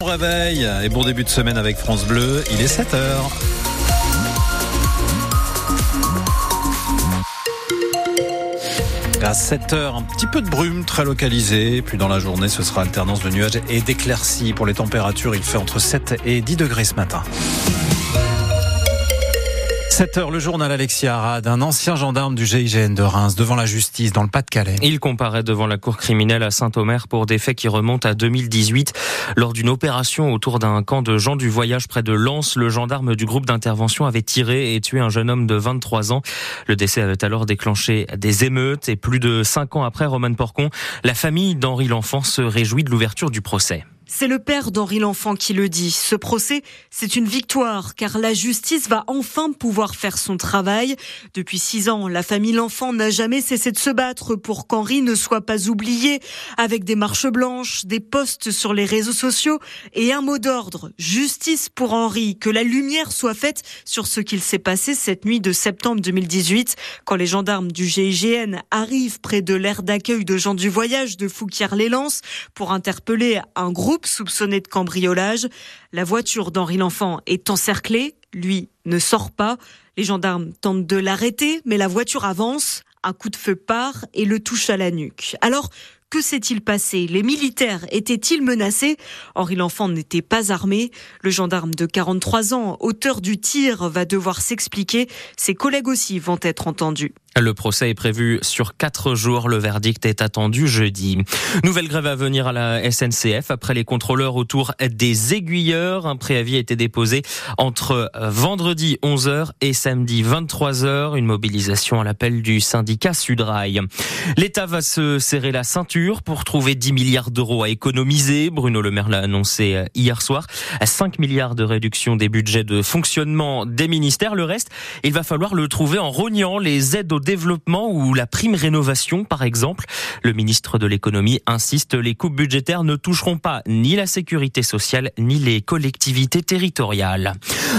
Bon réveil et bon début de semaine avec France Bleu, il est 7h. À 7h, un petit peu de brume très localisée. Puis dans la journée, ce sera alternance de nuages et d'éclaircies. Pour les températures, il fait entre 7 et 10 degrés ce matin. 7 heures, le journal Alexia Arad, un ancien gendarme du GIGN de Reims devant la justice dans le Pas-de-Calais. Il comparaît devant la cour criminelle à Saint-Omer pour des faits qui remontent à 2018. Lors d'une opération autour d'un camp de gens du voyage près de Lens, le gendarme du groupe d'intervention avait tiré et tué un jeune homme de 23 ans. Le décès avait alors déclenché des émeutes et plus de 5 ans après Roman Porcon, la famille d'Henri L'Enfant se réjouit de l'ouverture du procès. C'est le père d'Henri L'Enfant qui le dit. Ce procès, c'est une victoire car la justice va enfin pouvoir faire son travail. Depuis six ans, la famille L'Enfant n'a jamais cessé de se battre pour qu'Henri ne soit pas oublié avec des marches blanches, des posts sur les réseaux sociaux et un mot d'ordre. Justice pour Henri. Que la lumière soit faite sur ce qu'il s'est passé cette nuit de septembre 2018 quand les gendarmes du GIGN arrivent près de l'aire d'accueil de gens du voyage de Fouquier-les-Lances pour interpeller un groupe soupçonné de cambriolage. La voiture d'Henri L'Enfant est encerclée. Lui ne sort pas. Les gendarmes tentent de l'arrêter, mais la voiture avance. Un coup de feu part et le touche à la nuque. Alors, que s'est-il passé? Les militaires étaient-ils menacés? Henri L'Enfant n'était pas armé. Le gendarme de 43 ans, auteur du tir, va devoir s'expliquer. Ses collègues aussi vont être entendus. Le procès est prévu sur quatre jours. Le verdict est attendu jeudi. Nouvelle grève à venir à la SNCF après les contrôleurs autour des aiguilleurs. Un préavis a été déposé entre vendredi 11h et samedi 23h. Une mobilisation à l'appel du syndicat Sudrail. L'État va se serrer la ceinture pour trouver 10 milliards d'euros à économiser. Bruno Le Maire l'a annoncé hier soir. 5 milliards de réduction des budgets de fonctionnement des ministères. Le reste, il va falloir le trouver en rognant les aides au développement ou la prime rénovation, par exemple. Le ministre de l'économie insiste, les coupes budgétaires ne toucheront pas ni la sécurité sociale ni les collectivités territoriales.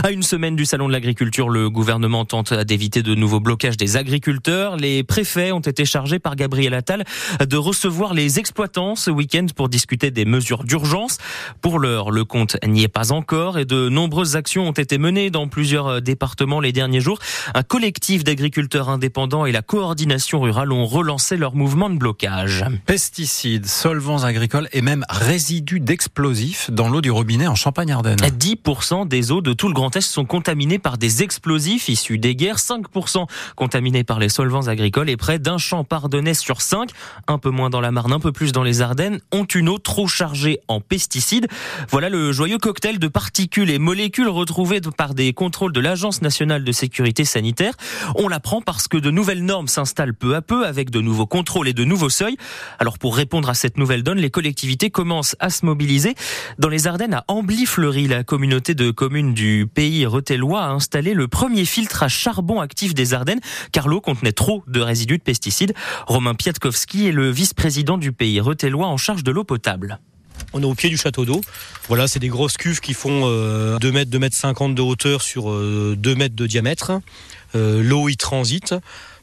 À une semaine du salon de l'agriculture, le gouvernement tente d'éviter de nouveaux blocages des agriculteurs. Les préfets ont été chargés par Gabriel Attal de recevoir les exploitants ce week-end pour discuter des mesures d'urgence. Pour l'heure, le compte n'y est pas encore et de nombreuses actions ont été menées dans plusieurs départements les derniers jours. Un collectif d'agriculteurs indépendants et la coordination rurale ont relancé leur mouvement de blocage. Pesticides, solvants agricoles et même résidus d'explosifs dans l'eau du robinet en Champagne-Ardenne. 10% des eaux de tout le Grand Est sont contaminées par des explosifs issus des guerres, 5% contaminés par les solvants agricoles et près d'un champ pardonnais sur 5, un peu moins dans la Marne, un peu plus dans les Ardennes, ont une eau trop chargée en pesticides. Voilà le joyeux cocktail de particules et molécules retrouvées par des contrôles de l'Agence nationale de sécurité sanitaire. On l'apprend parce que de nouvelles normes s'installent peu à peu avec de nouveaux contrôles et de nouveaux seuils. Alors pour répondre à cette nouvelle donne, les collectivités commencent à se mobiliser. Dans les Ardennes, à Ambly-Fleury, la communauté de communes du pays retellois a installé le premier filtre à charbon actif des Ardennes car l'eau contenait trop de résidus de pesticides. Romain Piatkowski est le vice-président du pays retellois en charge de l'eau potable. On est au pied du château d'eau. Voilà, c'est des grosses cuves qui font 2 mètres, 2 mètres 50 de hauteur sur 2 mètres de diamètre. L'eau y transite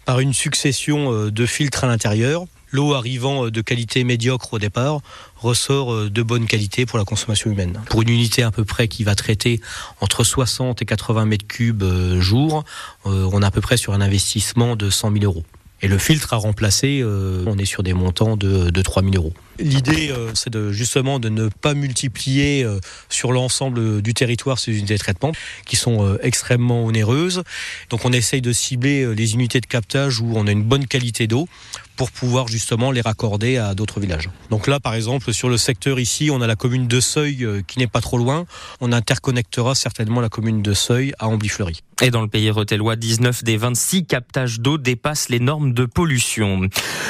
par une succession euh, de filtres à l'intérieur. L'eau arrivant euh, de qualité médiocre au départ ressort euh, de bonne qualité pour la consommation humaine. Pour une unité à peu près qui va traiter entre 60 et 80 mètres cubes jour, on est à peu près sur un investissement de 100 000 euros. Et le filtre à remplacer, on est sur des montants de, de 3 000 euros. L'idée, c'est de, justement de ne pas multiplier sur l'ensemble du territoire ces unités de traitement qui sont extrêmement onéreuses. Donc on essaye de cibler les unités de captage où on a une bonne qualité d'eau pour pouvoir justement les raccorder à d'autres villages. Donc là, par exemple, sur le secteur ici, on a la commune de Seuil qui n'est pas trop loin. On interconnectera certainement la commune de Seuil à Ambly-Fleury. Et dans le pays retellois, 19 des 26 captages d'eau dépassent les normes de pollution.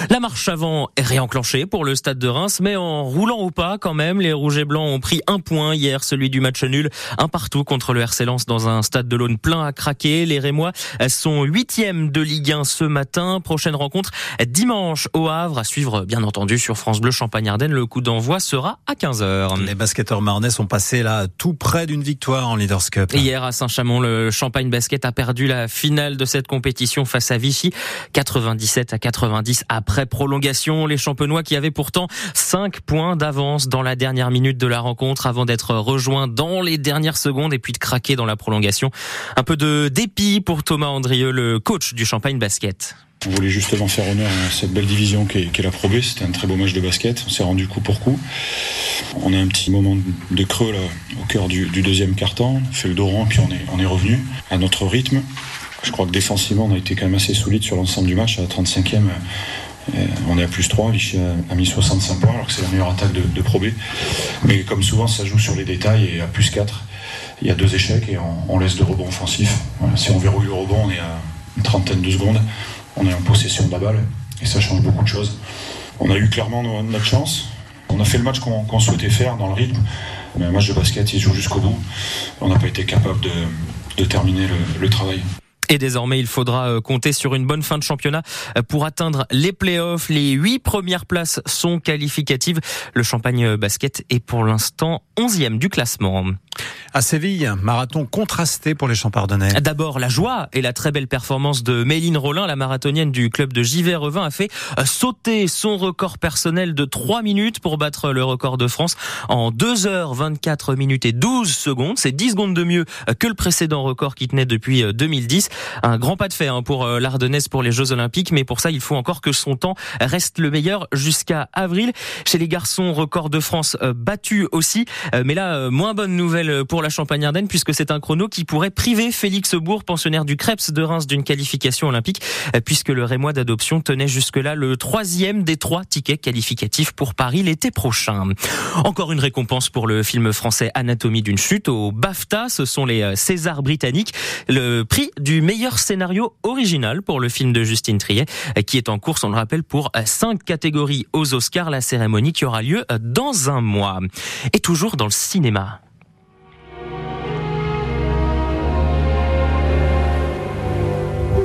La marche avant est réenclenchée pour le stade de Reims, mais en roulant au pas quand même. Les Rouges et Blancs ont pris un point hier, celui du match nul, un partout contre le RC Lens dans un stade de l'Aune plein à craquer. Les Rémois sont huitièmes de Ligue 1 ce matin. Prochaine rencontre dimanche au Havre, à suivre bien entendu sur France Bleu Champagne-Ardenne. Le coup d'envoi sera à 15h. Les basketteurs marnais sont passés là tout près d'une victoire en Leaders Cup. Hier à Saint-Chamond, le Champagne Basket a perdu la finale de cette compétition face à Vichy, 97 à 90 après prolongation. Les champenois qui avaient pourtant Cinq points d'avance dans la dernière minute de la rencontre avant d'être rejoint dans les dernières secondes et puis de craquer dans la prolongation. Un peu de dépit pour Thomas Andrieux, le coach du Champagne Basket. On voulait justement faire honneur à cette belle division qui est, la Pro. C'était un très beau match de basket. On s'est rendu coup pour coup. On a un petit moment de creux là, au cœur du, deuxième quart-temps. On fait le dos rond, puis on est, on est revenu à notre rythme. Je crois que défensivement, on a été quand même assez solide sur l'ensemble du match. À la 35e, euh, on est à plus 3. Vichy a, mis 65 points, alors que c'est la meilleure attaque de, de Pro B. Mais comme souvent, ça joue sur les détails et à plus 4, il y a deux échecs et on, laisse deux rebonds offensifs. si on verrouille le rebond, on est à une trentaine de secondes on est en possession de la balle et ça change beaucoup de choses. On a eu clairement notre chance. On a fait le match qu'on souhaitait faire dans le rythme. Mais un match de basket, il joue jusqu'au bout. On n'a pas été capable de, terminer le travail. Et désormais, il faudra euh, compter sur une bonne fin de championnat euh, pour atteindre les playoffs. Les huit premières places sont qualificatives. Le Champagne Basket est pour l'instant onzième du classement. À Séville, marathon contrasté pour les Champardonnais. D'abord, la joie et la très belle performance de Méline Rollin, la marathonienne du club de Givet-Revin, a fait euh, sauter son record personnel de 3 minutes pour battre le record de France en 2 heures 24 minutes et 12 secondes. C'est 10 secondes de mieux que le précédent record qui tenait depuis 2010. Un grand pas de fait hein, pour euh, l'Ardennaise pour les Jeux Olympiques, mais pour ça, il faut encore que son temps reste le meilleur jusqu'à avril. Chez les garçons, record de France euh, battu aussi, euh, mais là, moins bonne nouvelle pour la Champagne-Ardenne puisque c'est un chrono qui pourrait priver Félix Bourg, pensionnaire du Krebs de Reims, d'une qualification olympique, puisque le Rémois d'adoption tenait jusque-là le troisième des trois tickets qualificatifs pour Paris l'été prochain. Encore une récompense pour le film français Anatomie d'une chute au BAFTA. Ce sont les Césars britanniques. Le prix du meilleur scénario original pour le film de Justine Triet, qui est en course, on le rappelle, pour cinq catégories aux Oscars, la cérémonie qui aura lieu dans un mois. Et toujours dans le cinéma.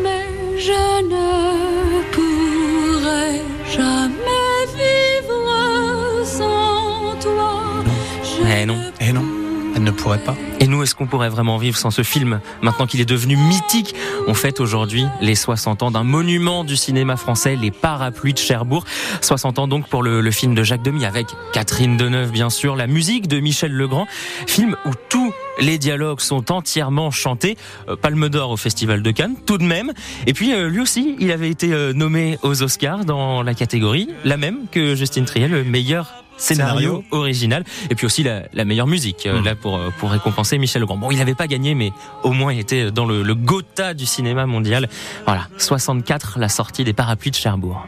Mais je ne pourrai jamais vivre sans toi. Non. Eh non. Et nous, est-ce qu'on pourrait vraiment vivre sans ce film Maintenant qu'il est devenu mythique, on fête aujourd'hui les 60 ans d'un monument du cinéma français, Les Parapluies de Cherbourg. 60 ans donc pour le, film de Jacques Demy avec Catherine Deneuve bien sûr, la musique de Michel Legrand, film où tous les dialogues sont entièrement chantés. Euh, Palme d'or au Festival de Cannes, tout de même. Et puis euh, lui aussi, il avait été euh, nommé aux Oscars dans la catégorie, la même que Justine Triel, le meilleur scénario, original et puis aussi la, la meilleure musique euh, mmh. là pour euh, pour récompenser Michel Legrand. Bon, il n'avait pas gagné mais au moins il était dans le, le Gotha du cinéma mondial. Voilà, 64 la sortie des parapluies de Cherbourg.